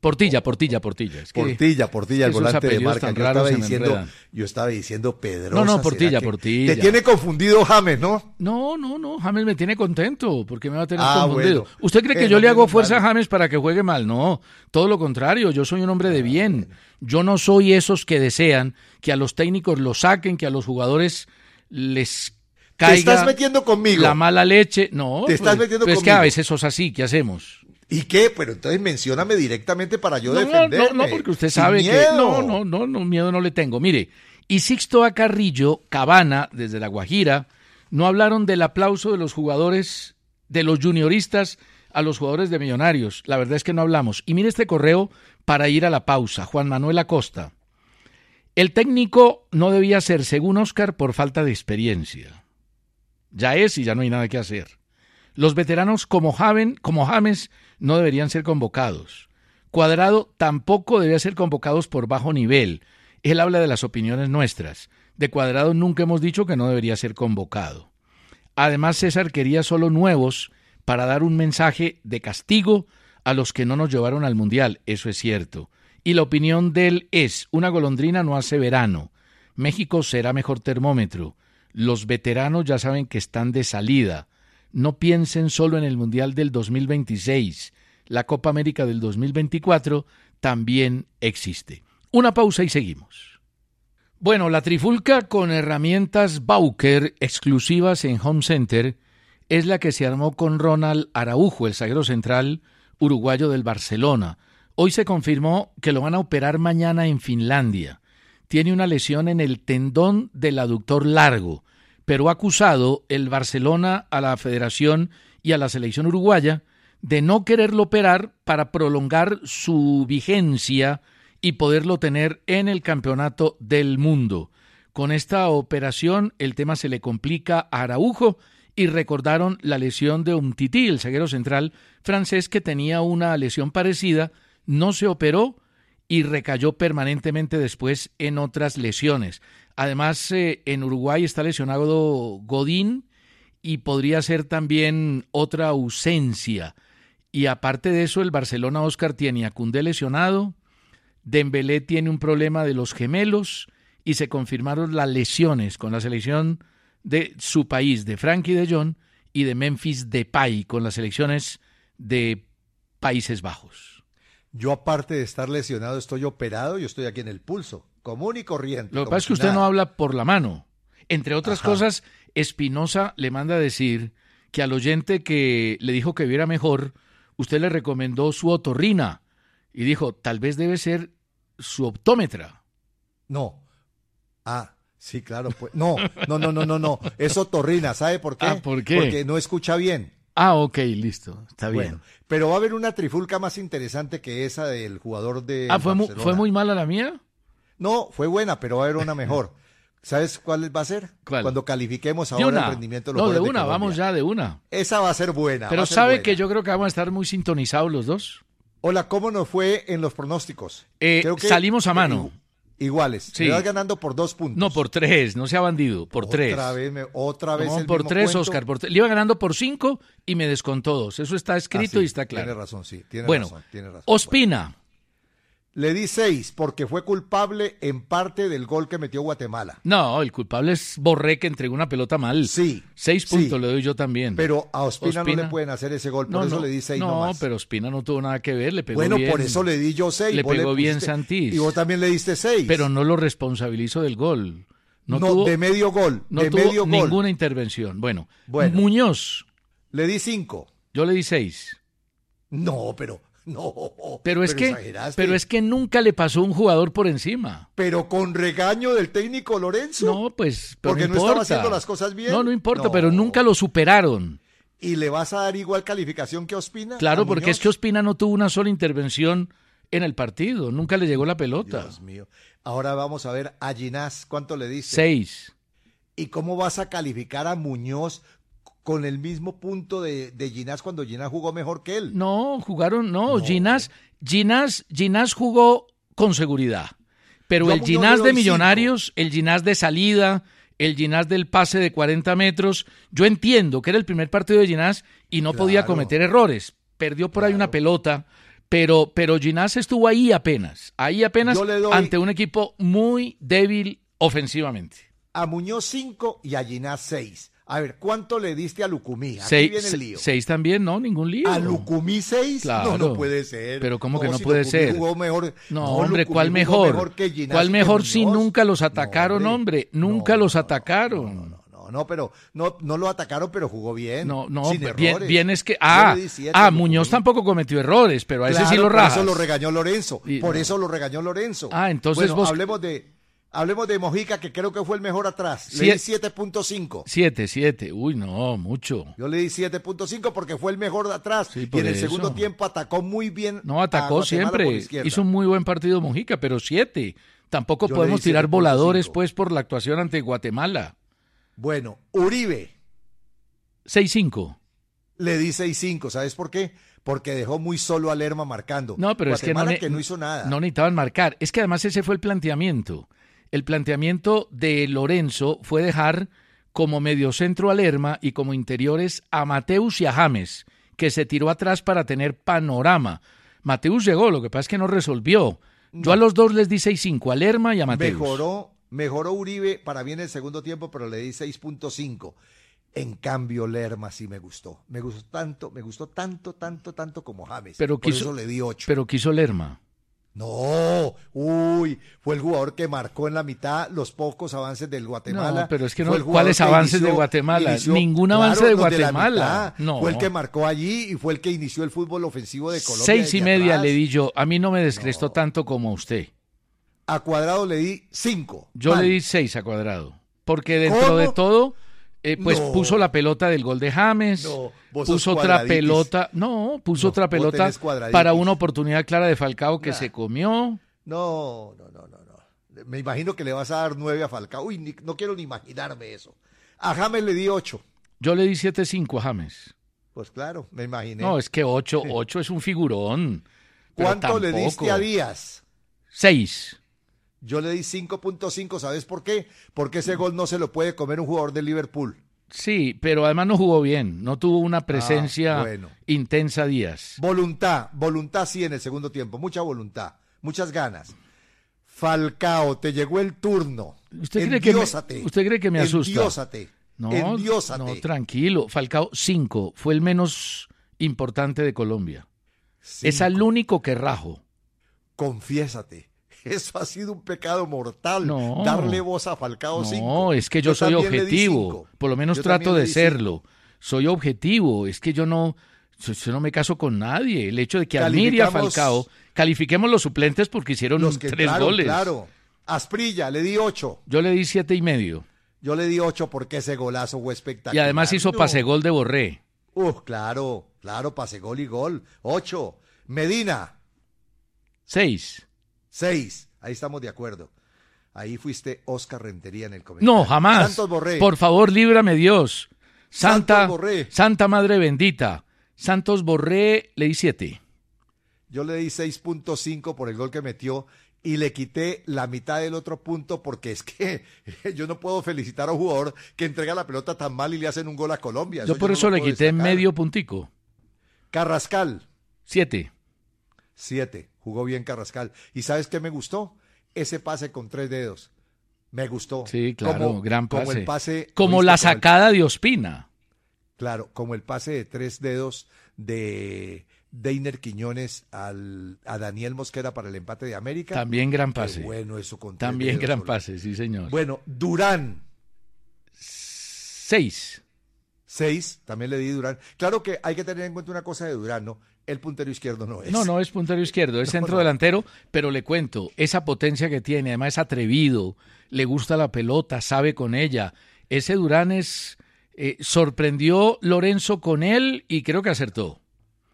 Portilla, Portilla, Portilla. Es que- Portilla, Portilla, el volante de marca. Yo estaba diciendo, yo estaba diciendo Pedrosa. No, no, ¿será Portilla, Portilla. Te tiene confundido James, ¿no? No, no, no, James me tiene contento, porque me va a tener Ah, confundido. bueno. ¿Usted cree que Eh, yo no, le hago fuerza mal. a James para que juegue mal? No, todo lo contrario, yo soy un hombre de bien. Yo no soy esos que desean que a los técnicos los saquen, que a los jugadores les caiga Te estás metiendo conmigo. la mala leche. No, Te estás pues, metiendo pues es que a conmigo. veces sos así, ¿qué hacemos? ¿Y qué? Pero entonces mencióname directamente para yo no, defenderme. no, no, porque usted sabe que no, no, no, no, miedo no le tengo. Mire, y Sixto A. Carrillo, Cabana, desde La Guajira, no hablaron del aplauso de los jugadores, de los junioristas a los jugadores de Millonarios. La verdad es que no hablamos. Y mire este correo para ir a la pausa. Juan Manuel Acosta. El técnico no debía ser, según Oscar, por falta de experiencia. Ya es y ya no hay nada que hacer. Los veteranos como, Javen, como James no deberían ser convocados. Cuadrado tampoco debía ser convocados por bajo nivel. Él habla de las opiniones nuestras. De Cuadrado nunca hemos dicho que no debería ser convocado. Además, César quería solo nuevos para dar un mensaje de castigo a los que no nos llevaron al Mundial. Eso es cierto. Y la opinión de él es, una golondrina no hace verano. México será mejor termómetro. Los veteranos ya saben que están de salida. No piensen solo en el Mundial del 2026. La Copa América del 2024 también existe. Una pausa y seguimos. Bueno, la trifulca con herramientas Bauker exclusivas en Home Center es la que se armó con Ronald Araujo, el zaguero central uruguayo del Barcelona. Hoy se confirmó que lo van a operar mañana en Finlandia. Tiene una lesión en el tendón del aductor largo, pero ha acusado el Barcelona a la Federación y a la selección uruguaya de no quererlo operar para prolongar su vigencia y poderlo tener en el campeonato del mundo. Con esta operación el tema se le complica a Araujo y recordaron la lesión de Umtiti, el zaguero central francés que tenía una lesión parecida, no se operó y recayó permanentemente después en otras lesiones. Además, eh, en Uruguay está lesionado Godín y podría ser también otra ausencia. Y aparte de eso, el Barcelona Oscar tiene a Cundé lesionado, Dembélé tiene un problema de los gemelos y se confirmaron las lesiones con la selección de su país, de Frankie de Jong y de Memphis Depay con las selecciones de Países Bajos. Yo aparte de estar lesionado estoy operado, yo estoy aquí en el pulso, común y corriente. Lo que pasa es que usted no habla por la mano. Entre otras Ajá. cosas, Espinosa le manda a decir que al oyente que le dijo que viera mejor, usted le recomendó su otorrina y dijo, tal vez debe ser su optómetra. No. Ah, sí, claro. Pues, no, no, no, no, no, no. Es otorrina, ¿sabe por qué? Ah, ¿por qué? Porque no escucha bien. Ah, ok, listo, está bien. Bueno, pero va a haber una trifulca más interesante que esa del jugador de. ah, ¿fue, mu-. ¿fue muy mala la mía? No, fue buena, pero va a haber una mejor. ¿Sabes cuál va a ser? ¿Cuál? Cuando califiquemos ahora una. el rendimiento de los No, de una, vamos ya de una. Esa va a ser buena. Pero ser sabe buena. que yo creo que vamos a estar muy sintonizados los dos. Hola, ¿cómo nos fue en los pronósticos? Eh, salimos a mano. Iguales. Sí. Me vas ganando por dos puntos. No, por tres, no sea bandido, por tres. Otra vez, me- otra vez No, el por mismo tres, cuento. Oscar. Por tres. Le iba ganando por cinco y me descontó dos. Eso está escrito Ah, sí, y está claro. Tiene razón, sí. Tiene bueno, razón, tiene razón. Ospina. Le di seis porque fue culpable en parte del gol que metió Guatemala. No, el culpable es Borré que entregó una pelota mal. Sí. Seis sí. puntos le doy yo también. Pero a Ospina, no le pueden hacer ese gol, por No, eso no, le di seis No, nomás. pero Ospina no tuvo nada que ver, le pegó bueno, bien. por eso le di yo seis. Le pegó bien pusiste- Santís. Y vos también le diste seis. Pero no lo responsabilizo del gol. No, No, tuvo, de medio gol, No de tuvo medio gol. ninguna intervención. Bueno, Bueno. Muñoz, Le di cinco. yo le di seis. No, pero no. Pero es que, exageraste. pero es que nunca le pasó un jugador por encima. Pero con regaño del técnico Lorenzo. No, pues, pero Porque no, importa. estaba haciendo las cosas bien. No, no importa, No. pero nunca lo superaron. ¿Y le vas a dar igual calificación que Ospina? Claro, ¿A porque Muñoz? es que Ospina no tuvo una sola intervención en el partido, nunca le llegó la pelota. Dios mío. Ahora vamos a ver a Ginás, ¿cuánto le diste? Seis. ¿Y cómo vas a calificar a Muñoz con el mismo punto de, de Ginás cuando Ginás jugó mejor que él? No, jugaron, no, Ginás, Ginás, Ginás jugó con seguridad. Pero Yo el Ginás de Millonarios, el Ginás de salida, el Ginás del pase de 40 metros, yo entiendo que era el primer partido de Ginás y no podía cometer errores. Perdió por ahí una pelota, pero, pero Ginás estuvo ahí apenas, ahí apenas doy- ante un equipo muy débil ofensivamente. A Muñoz 5 y a Ginás 6. A ver, ¿cuánto le diste a Lucumí? Aquí Seis, viene el lío. seis también, ¿no? Ningún lío. ¿A Lucumí 6? Claro. No, no puede ser. Pero ¿cómo que no si puede Lucumí ser? jugó mejor. No, hombre, Lucumí ¿cuál mejor? que ¿Cuál mejor si nunca los atacaron, hombre? Nunca los atacaron. No, no, pero no, no lo atacaron, pero jugó bien. No, no, sin bien, bien es que. Ah, ah Muñoz tampoco cometió errores, pero a ese sí Claro, lo por rajas. eso lo regañó Lorenzo. Y- por no. eso lo regañó Lorenzo. Ah, entonces Bueno, vos- hablemos de hablemos de Mojica, que creo que fue el mejor atrás. Le di 7.5. Siete, siete. Uy, no, mucho. Yo le di 7.5 porque fue el mejor de atrás. Sí, y en el eso. segundo tiempo atacó muy bien. No, atacó Guatemala siempre. Hizo un muy buen partido Mojica, pero siete. Tampoco Yo podemos tirar 7.5. voladores, pues, por la actuación ante Guatemala. Bueno, Uribe 6-5. le di 6.5. ¿Sabes por qué? Porque dejó muy solo a Lerma marcando. No, pero es que no, Guatemala que no hizo nada. No necesitaban marcar. Es que además ese fue el planteamiento. El planteamiento de Lorenzo fue dejar como mediocentro a Lerma y como interiores a Mateus y a James, que se tiró atrás para tener panorama. Mateus llegó, lo que pasa es que no resolvió. Yo a los dos les di 6-5, a Lerma y a Mateus. Mejoró, mejoró Uribe para bien el segundo tiempo, pero le di 6.5. En cambio, Lerma sí me gustó. Me gustó tanto, me gustó tanto, tanto, tanto como James. pero Por quiso, eso le di 8. Pero quiso Lerma. No, uy, fue el jugador que marcó en la mitad los pocos avances del Guatemala. No, pero es que no- ¿cuáles avances de Guatemala? Ningún avance de Guatemala. No. Fue el que marcó allí y fue el que inició el fútbol ofensivo de Colombia. Seis y media atrás. le di yo. A mí no me descrestó tanto como a usted. A Cuadrado le di 5. Yo le di seis a cuadrado. Porque dentro ¿Cómo? de todo, eh, pues No. puso la pelota del gol de James, No, puso otra pelota, no, puso No, otra pelota para una oportunidad clara de Falcao que Nah. se comió. No, no, no, no, no. Me imagino que le vas a dar 9 a Falcao. Uy, ni- no quiero ni imaginarme eso. A James le di 8. Yo le di 7-5 a James. Pues claro, me imaginé. No, es que 8, 8 es un figurón. ¿Cuánto le diste a Díaz? 6. Yo le di 5.5, ¿sabes por qué? Porque ese gol no se lo puede comer un jugador de Liverpool. Sí, pero además no jugó bien, no tuvo una presencia Ah, bueno. intensa Díaz. Voluntad, voluntad sí en el segundo tiempo, mucha voluntad, muchas ganas. Falcao, te llegó el turno. ¿Usted cree que me- usted cree que me asusta? Endiósate. No, Endiósate. no, tranquilo. Falcao 5 fue el menos importante de Colombia. Es al único que rajo. Confiésate. Eso ha sido un pecado mortal. No. Darle voz a Falcao 5. No, es que yo, soy objetivo. Por lo menos Yo trato de serlo. Soy objetivo. Es que yo no, yo, no me caso con nadie. El hecho de que admire a Falcao, califiquemos los suplentes porque hicieron Los que, tres claro, goles. Claro. Asprilla, le di 8. Yo le di siete y medio. Yo le di 8 porque ese golazo fue espectacular. Y además hizo No. pase gol de Borré. Uf, claro, claro, pase gol y gol. 8. Medina, Seis. 6. Ahí estamos de acuerdo. Ahí fuiste Oscar Rentería en el comentario. No, jamás. Santos Borré. Por favor, líbrame Dios. Santa, Santos Borré. Santa Madre bendita. Santos Borré, le di siete. Yo le di 6.5 por el gol que metió y le quité la mitad del otro punto porque es que yo no puedo felicitar a un jugador que entrega la pelota tan mal y le hacen un gol a Colombia. Yo por eso no le quité destacar. medio puntico. Carrascal, Siete. 7. Jugó bien Carrascal. ¿Y sabes qué me gustó? Ese pase con tres dedos. Me gustó. Sí, claro, Como- gran pase. Como el pase. La sacada de Ospina. Claro, como el pase de tres dedos de Deiner Quiñones al, a Daniel Mosquera para el empate de América. También gran Qué pase. bueno eso con También gran pase, sí, señor. Bueno, Durán, Seis. seis, también le di Durán. Claro que hay que tener en cuenta una cosa de Durán, ¿no? El puntero izquierdo no es. No, no es puntero izquierdo, es No, centro no. delantero, pero le cuento, esa potencia que tiene, además es atrevido, le gusta la pelota, sabe con ella. Ese Durán es eh, sorprendió Lorenzo con él y creo que acertó.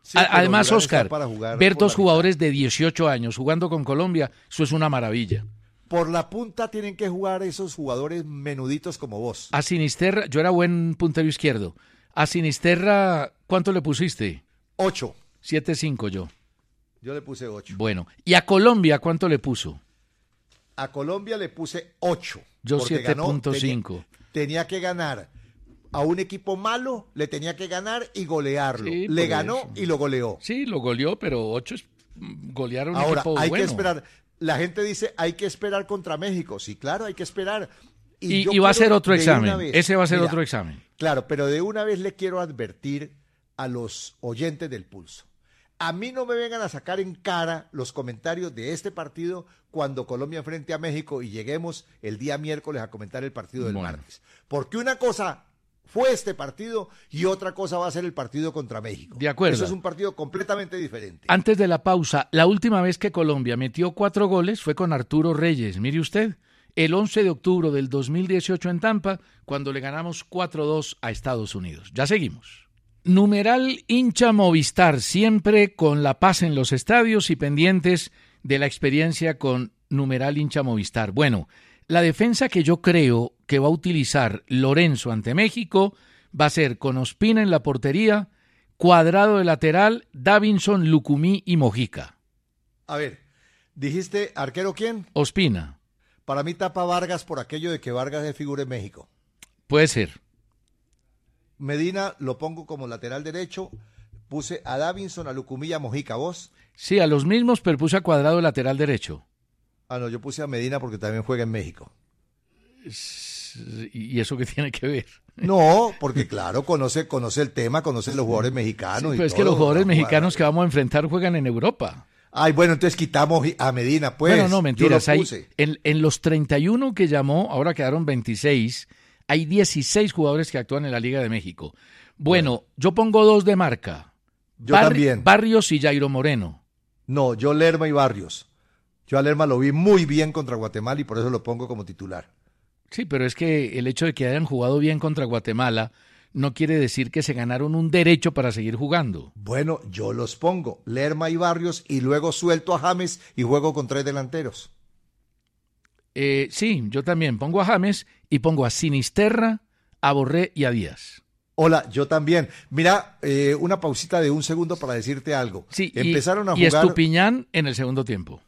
Sí, Además, Oscar, para jugar ver dos jugadores de 18 años jugando con Colombia, eso es una maravilla. Por la punta tienen que jugar esos jugadores menuditos como vos. A Sinisterra, yo era buen puntero izquierdo. A Sinisterra, ¿cuánto le pusiste? Ocho. 7-5 yo. Yo le puse ocho. Bueno, ¿y a Colombia cuánto le puso? A Colombia le puse 8. Yo porque ganó, 7.5. Tenía, tenía que ganar. A un equipo malo le tenía que ganar y golearlo. Sí, le ganó eso. y lo goleó. Sí, lo goleó, pero 8 es golear a un Ahora, equipo hay bueno. que esperar. La gente dice, hay que esperar contra México. Sí, claro, hay que esperar. Y, va a ser otro examen. vez- Ese va a ser Mira, otro examen. Claro, pero de una vez le quiero advertir a los oyentes del pulso. A mí no me vengan a sacar en cara los comentarios de este partido cuando Colombia enfrente a México y lleguemos el día miércoles a comentar el partido del Bueno. martes. Porque una cosa fue este partido y otra cosa va a ser el partido contra México. De acuerdo. Eso es un partido completamente diferente. Antes de la pausa, la última vez que Colombia metió cuatro goles fue con Arturo Reyes. Mire usted, el 11 de octubre del 2018 en Tampa, cuando le ganamos 4-2 a Estados Unidos. Ya seguimos. Numeral hincha Movistar, siempre con la paz en los estadios y pendientes de la experiencia con numeral hincha Movistar. Bueno, la defensa que yo creo que va a utilizar Lorenzo ante México va a ser con Ospina en la portería, cuadrado de lateral, Davinson, Lucumí y Mojica. A ver, dijiste, ¿arquero quién? Ospina, Para mí tapa Vargas por aquello de que Vargas es figura en México. puede ser. Medina lo pongo como lateral derecho. Puse a Davinson, a Lucumilla, a Mojica. ¿Vos? Sí, a los mismos, pero puse a cuadrado lateral derecho. Ah, no, yo puse a Medina porque también juega en México. ¿Y eso qué tiene que ver? No, porque claro, conoce, conoce el tema, conoce los jugadores mexicanos. Pues es que los jugadores mexicanos que vamos a enfrentar juegan en Europa. Ay, bueno, entonces quitamos a Medina, pues. bueno, no, mentiras. Yo lo Hay, puse. en, en los 31 que llamó, ahora quedaron 26, hay 16 jugadores que actúan en la Liga de México. Bueno, yo pongo dos de marca. Yo también. Barrios y Jairo Moreno. No, yo Lerma y Barrios. Yo a Lerma lo vi muy bien contra Guatemala y por eso lo pongo como titular. Sí, pero es que el hecho de que hayan jugado bien contra Guatemala no quiere decir que se ganaron un derecho para seguir jugando. Bueno, yo los pongo, Lerma y Barrios, y luego suelto a James y juego con tres delanteros. Eh, sí, yo también pongo a James y pongo a Sinisterra, a Borré y a Díaz. Hola, yo también. Mira, eh, una pausita de un segundo para decirte algo. Sí, y- Empezaron a y jugar. Estupiñán en el segundo tiempo.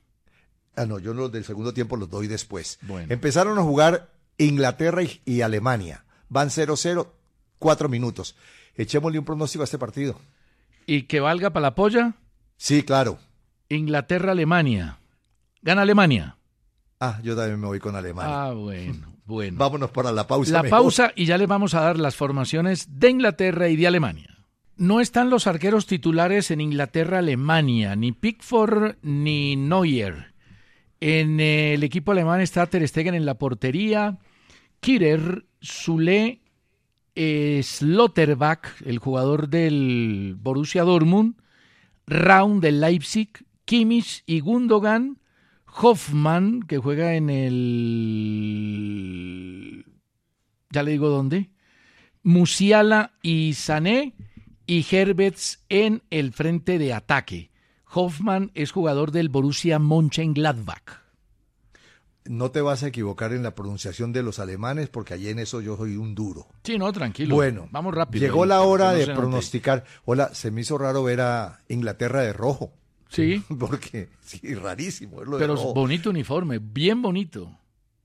Ah, no, yo los del segundo tiempo los doy después. Bueno. Empezaron a jugar Inglaterra y, y Alemania. Van 0-0, cuatro minutos. Echémosle un pronóstico a este partido. Y que valga para la polla, Sí, claro. Inglaterra-Alemania. Gana Alemania. Ah, yo también me voy con Alemania. Ah, bueno, bueno. Vámonos para la pausa. La mejor. pausa y ya les vamos a dar las formaciones de Inglaterra y de Alemania. No están los arqueros titulares en Inglaterra-Alemania, ni Pickford ni Neuer. En eh, el equipo alemán está Ter Stegen en la portería, Kirer, Zule, eh, Slotterback, el jugador del Borussia Dortmund, Raun del Leipzig, Kimmich y Gundogan, Hoffman, que juega en el... ya le digo dónde, Musiala y Sané, y Herberts en el frente de ataque. Hoffman es jugador del Borussia Mönchengladbach. No te vas a equivocar en la pronunciación de los alemanes porque allí en eso yo soy un duro. Sí, no, tranquilo. Bueno, vamos rápido. Llegó la hora no de pronosticar. Hola, se me hizo raro ver a Inglaterra de rojo. Sí. Porque, sí, rarísimo. es lo de Pero rojo. bonito uniforme, bien bonito.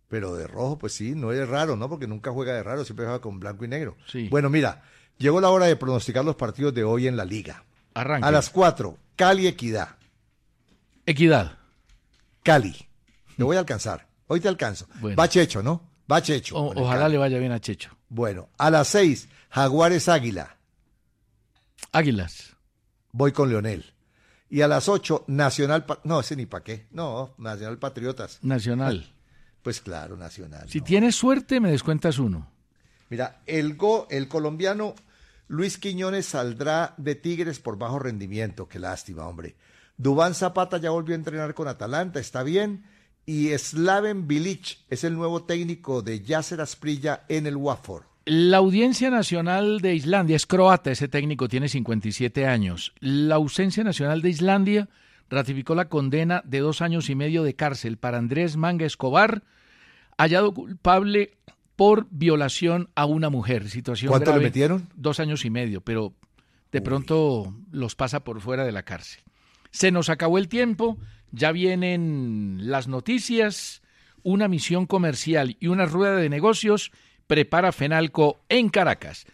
Pero de rojo, pues sí, no es raro, ¿no? Porque nunca juega de raro, siempre juega con blanco y negro. Sí. Bueno, mira, llegó la hora de pronosticar los partidos de hoy en la liga. Arranque. A las 4, Cali Equidad. Equidad. Cali. Te voy a alcanzar. Hoy te alcanzo. Bueno. Va Checho, ¿no? Va Checho. O- ojalá Cali. le vaya bien a Checho. Bueno, a las 6, Jaguares Águila. Águilas. Voy con Leonel. Y a las 8, Nacional. Pa- no, ese ni pa' qué. No, Nacional Patriotas. Nacional. Pues claro, Nacional. Si no. tienes suerte, me descuentas uno. Mira, el, go, el colombiano Luis Quiñones saldrá de Tigres por bajo rendimiento. Qué lástima, hombre. Dubán Zapata ya volvió a entrenar con Atalanta, está bien. Y Slaven Bilic es el nuevo técnico de Yasser Asprilla en el Watford. La Audiencia Nacional de Islandia es croata, ese técnico tiene 57 años. La Ausencia Nacional de Islandia ratificó la condena de dos años y medio de cárcel para Andrés Manga Escobar, hallado culpable por violación a una mujer. Situación ¿Cuánto le metieron? Dos años y medio, pero de pronto los pasa por fuera de la cárcel. Se nos acabó el tiempo, ya vienen las noticias, una misión comercial y una rueda de negocios prepara Fenalco en Caracas.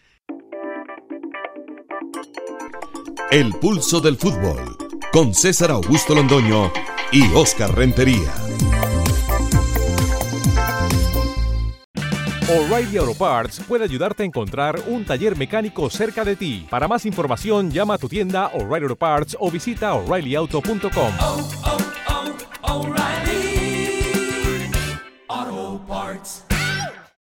El pulso del fútbol con César Augusto Londoño y Oscar Rentería. O'Reilly Auto Parts puede ayudarte a encontrar un taller mecánico cerca de ti. Para más información, llama a tu tienda O'Reilly Auto Parts o visita oreillyauto.com.